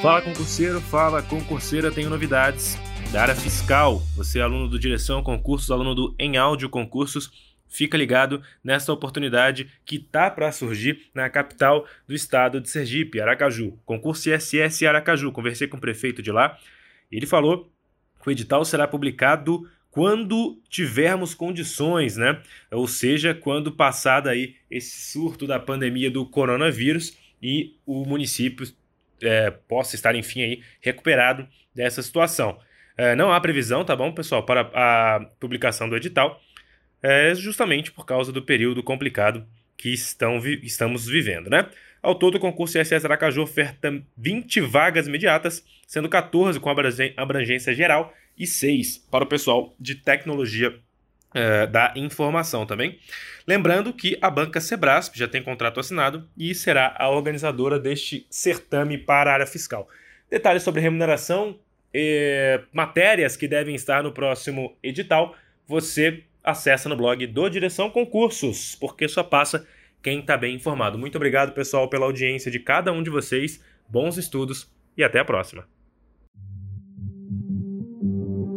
Fala concurseiro, fala concurseira, tenho novidades da área fiscal. Você é aluno do Direção Concursos, aluno do Em Áudio Concursos, fica ligado nessa oportunidade que tá para surgir na capital do estado de Sergipe, Aracaju. Concurso ISS Aracaju. Conversei com o prefeito de lá. Ele falou que o edital será publicado quando tivermos condições, né? Ou seja, quando passado aí esse surto da pandemia do coronavírus e o município é, possa estar, enfim, aí, recuperado dessa situação. É, não há previsão, tá bom, pessoal, para a publicação do edital, é, justamente por causa do período complicado que estão vi estamos vivendo, né? Ao todo, o concurso ISS Aracaju oferta 20 vagas imediatas, sendo 14 com abrangência geral e 6 para o pessoal de tecnologia é, da informação também. Lembrando que a banca Sebrasp já tem contrato assinado e será a organizadora deste certame para a área fiscal. Detalhes sobre remuneração, e matérias que devem estar no próximo edital, você acessa no blog do Direção Concursos, porque só passa quem está bem informado. Muito obrigado, pessoal, pela audiência de cada um de vocês. Bons estudos e até a próxima. thank you